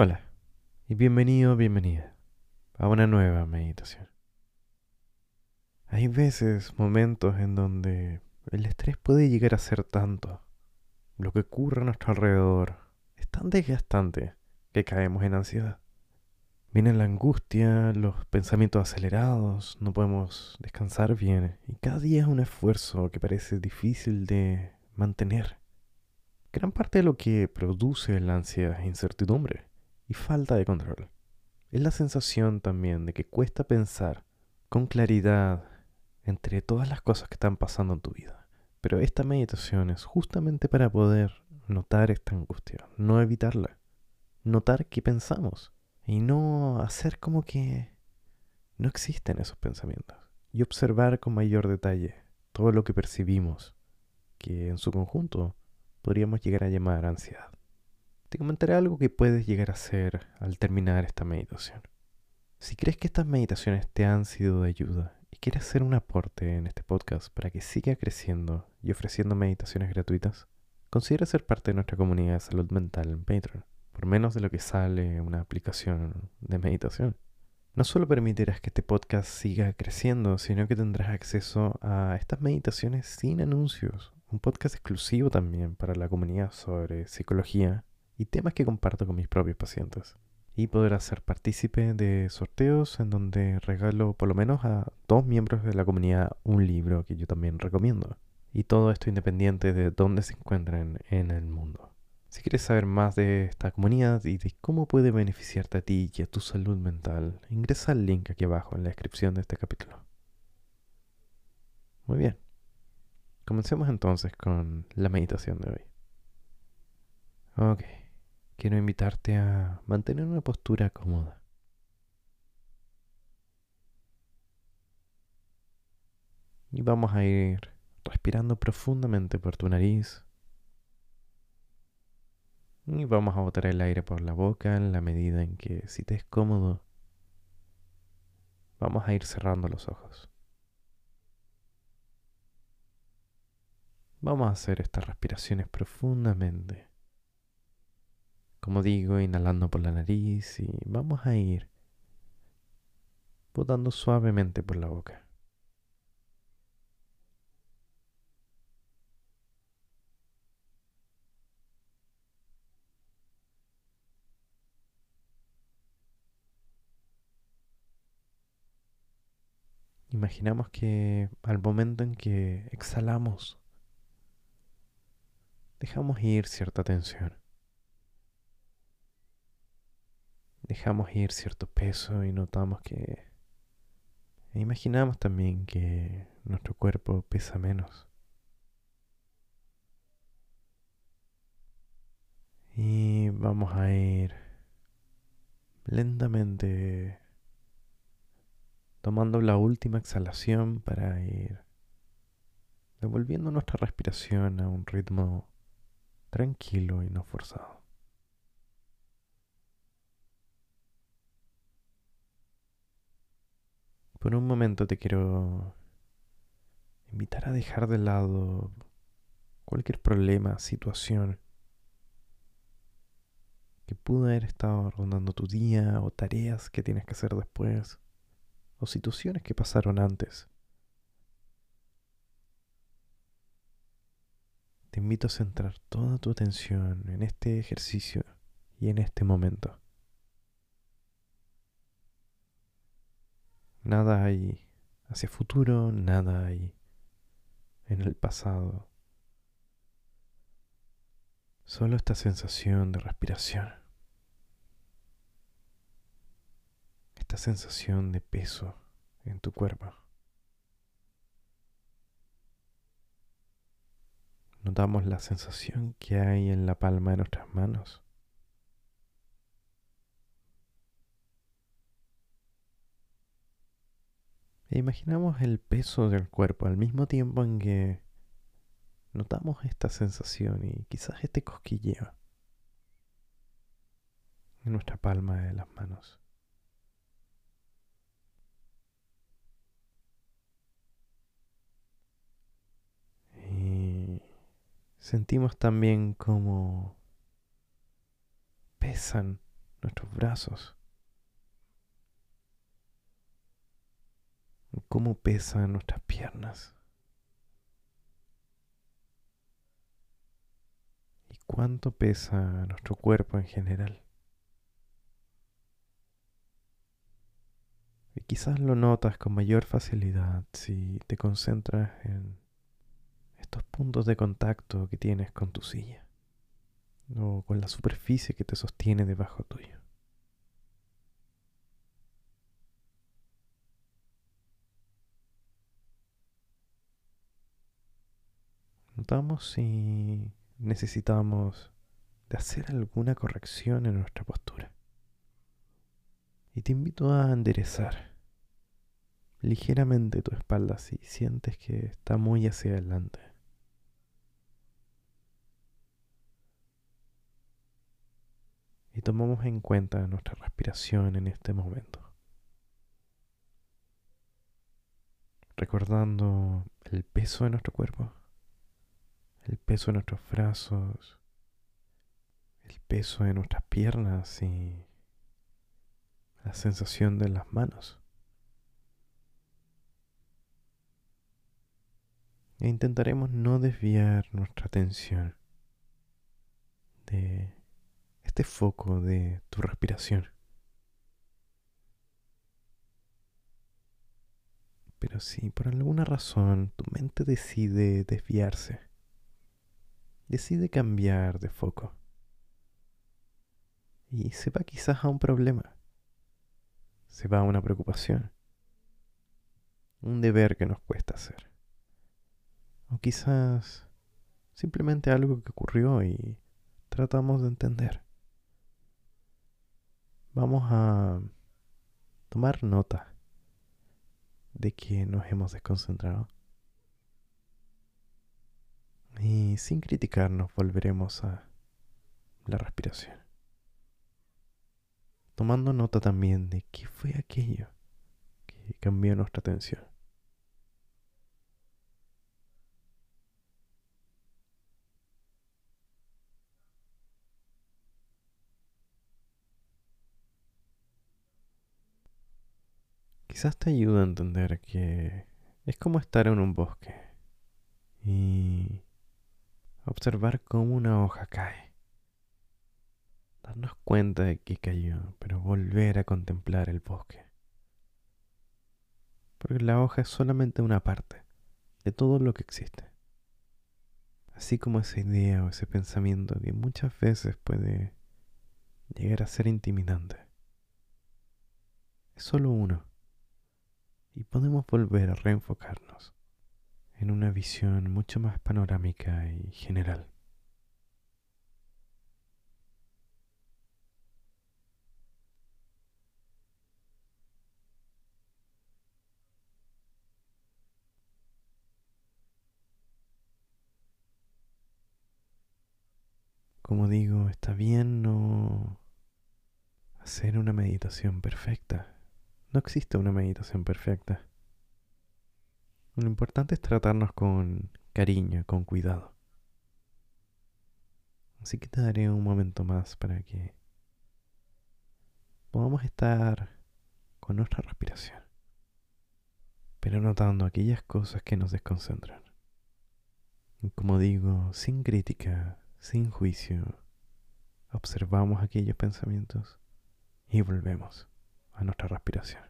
Hola y bienvenido, bienvenida a una nueva meditación. Hay veces, momentos en donde el estrés puede llegar a ser tanto, lo que ocurre a nuestro alrededor es tan desgastante que caemos en ansiedad. Viene la angustia, los pensamientos acelerados, no podemos descansar bien y cada día es un esfuerzo que parece difícil de mantener. Gran parte de lo que produce la ansiedad es incertidumbre y falta de control. Es la sensación también de que cuesta pensar con claridad entre todas las cosas que están pasando en tu vida. Pero esta meditación es justamente para poder notar esta angustia, no evitarla. Notar qué pensamos y no hacer como que no existen esos pensamientos. Y observar con mayor detalle todo lo que percibimos, que en su conjunto podríamos llegar a llamar ansiedad. Te comentaré algo que puedes llegar a hacer al terminar esta meditación. Si crees que estas meditaciones te han sido de ayuda y quieres hacer un aporte en este podcast para que siga creciendo y ofreciendo meditaciones gratuitas, considera ser parte de nuestra comunidad de salud mental en Patreon, por menos de lo que sale una aplicación de meditación. No solo permitirás que este podcast siga creciendo, sino que tendrás acceso a estas meditaciones sin anuncios, un podcast exclusivo también para la comunidad sobre psicología y temas que comparto con mis propios pacientes. Y poder ser partícipe de sorteos en donde regalo por lo menos a dos miembros de la comunidad un libro que yo también recomiendo. Y todo esto independiente de dónde se encuentren en el mundo. Si quieres saber más de esta comunidad y de cómo puede beneficiarte a ti y a tu salud mental, ingresa al link aquí abajo en la descripción de este capítulo. Muy bien. Comencemos entonces con la meditación de hoy. Ok quiero invitarte a mantener una postura cómoda. Y vamos a ir respirando profundamente por tu nariz. Y vamos a botar el aire por la boca en la medida en que, si te es cómodo, vamos a ir cerrando los ojos. Vamos a hacer estas respiraciones profundamente como digo, inhalando por la nariz y vamos a ir botando suavemente por la boca. Imaginamos que al momento en que exhalamos, dejamos ir cierta tensión. Dejamos ir cierto peso y notamos que... E imaginamos también que nuestro cuerpo pesa menos. Y vamos a ir lentamente tomando la última exhalación para ir devolviendo nuestra respiración a un ritmo tranquilo y no forzado. Por un momento te quiero invitar a dejar de lado cualquier problema, situación que pudo haber estado rondando tu día o tareas que tienes que hacer después o situaciones que pasaron antes. Te invito a centrar toda tu atención en este ejercicio y en este momento. Nada hay hacia futuro, nada hay en el pasado. Solo esta sensación de respiración. Esta sensación de peso en tu cuerpo. Notamos la sensación que hay en la palma de nuestras manos. E imaginamos el peso del cuerpo al mismo tiempo en que notamos esta sensación y quizás este cosquilleo en nuestra palma de las manos. Y sentimos también como pesan nuestros brazos, cómo pesan nuestras piernas y cuánto pesa nuestro cuerpo en general. Y quizás lo notas con mayor facilidad si te concentras en estos puntos de contacto que tienes con tu silla o con la superficie que te sostiene debajo tuyo. Notamos si necesitamos de hacer alguna corrección en nuestra postura. Y te invito a enderezar ligeramente tu espalda si sientes que está muy hacia adelante. Y tomamos en cuenta nuestra respiración en este momento. Recordando el peso de nuestro cuerpo, el peso de nuestros brazos, el peso de nuestras piernas y la sensación de las manos. E intentaremos no desviar nuestra atención de este foco de tu respiración. Pero si por alguna razón tu mente decide desviarse, decide cambiar de foco y se va quizás a un problema, se va a una preocupación, un deber que nos cuesta hacer. O quizás simplemente algo que ocurrió y tratamos de entender. Vamos a tomar nota de que nos hemos desconcentrado. Y sin criticarnos volveremos a la respiración. Tomando nota también de qué fue aquello que cambió nuestra atención. quizás te ayuda a entender que es como estar en un bosque y observar cómo una hoja cae. Darnos cuenta de que cayó, pero volver a contemplar el bosque. Porque la hoja es solamente una parte de todo lo que existe. Así como esa idea o ese pensamiento que muchas veces puede llegar a ser intimidante. Es solo uno y podemos volver a reenfocarnos en una visión mucho más panorámica y general. Como digo, está bien no hacer una meditación perfecta. No existe una meditación perfecta. Lo importante es tratarnos con cariño, con cuidado. Así que te daré un momento más para que podamos estar con nuestra respiración, pero notando aquellas cosas que nos desconcentran. Y como digo, sin crítica, sin juicio, observamos aquellos pensamientos y volvemos a nuestra respiración.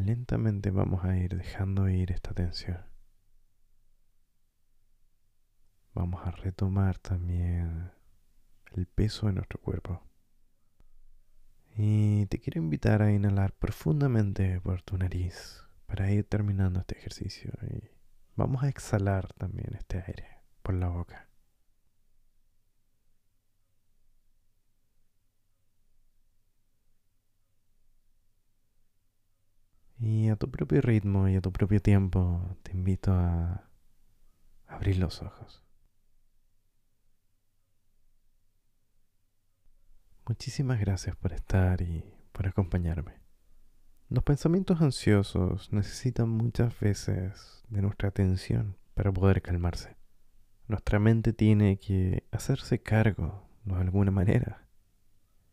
Lentamente vamos a ir dejando ir esta tensión. Vamos a retomar también el peso de nuestro cuerpo. Y te quiero invitar a inhalar profundamente por tu nariz, para ir terminando este ejercicio y vamos a exhalar también este aire por la boca. Y a tu propio ritmo y a tu propio tiempo te invito a abrir los ojos. Muchísimas gracias por estar y por acompañarme. Los pensamientos ansiosos necesitan muchas veces de nuestra atención para poder calmarse. Nuestra mente tiene que hacerse cargo de alguna manera.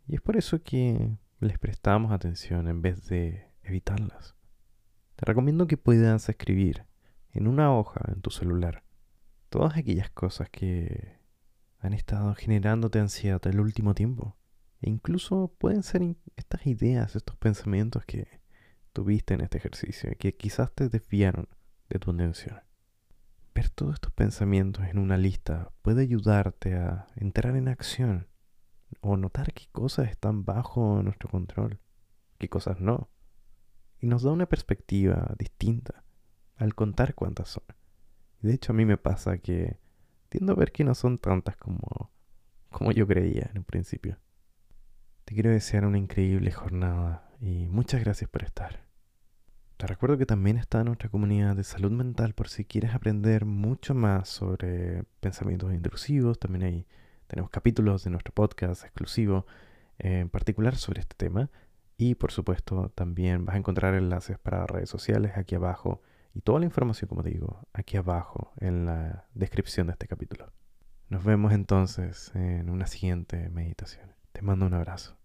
Y es por eso que les prestamos atención en vez de evitarlas. Te recomiendo que puedas escribir en una hoja en tu celular todas aquellas cosas que han estado generándote ansiedad el último tiempo. E incluso pueden ser estas ideas, estos pensamientos que tuviste en este ejercicio, que quizás te desviaron de tu atención. Ver todos estos pensamientos en una lista puede ayudarte a entrar en acción o notar qué cosas están bajo nuestro control, qué cosas no y nos da una perspectiva distinta al contar cuántas son. De hecho, a mí me pasa que tiendo a ver que no son tantas como, como yo creía en un principio. Te quiero desear una increíble jornada y muchas gracias por estar. Te recuerdo que también está nuestra comunidad de salud mental por si quieres aprender mucho más sobre pensamientos intrusivos. También ahí tenemos capítulos de nuestro podcast exclusivo en particular sobre este tema. Y por supuesto también vas a encontrar enlaces para redes sociales aquí abajo y toda la información, como digo, aquí abajo en la descripción de este capítulo. Nos vemos entonces en una siguiente meditación. Te mando un abrazo.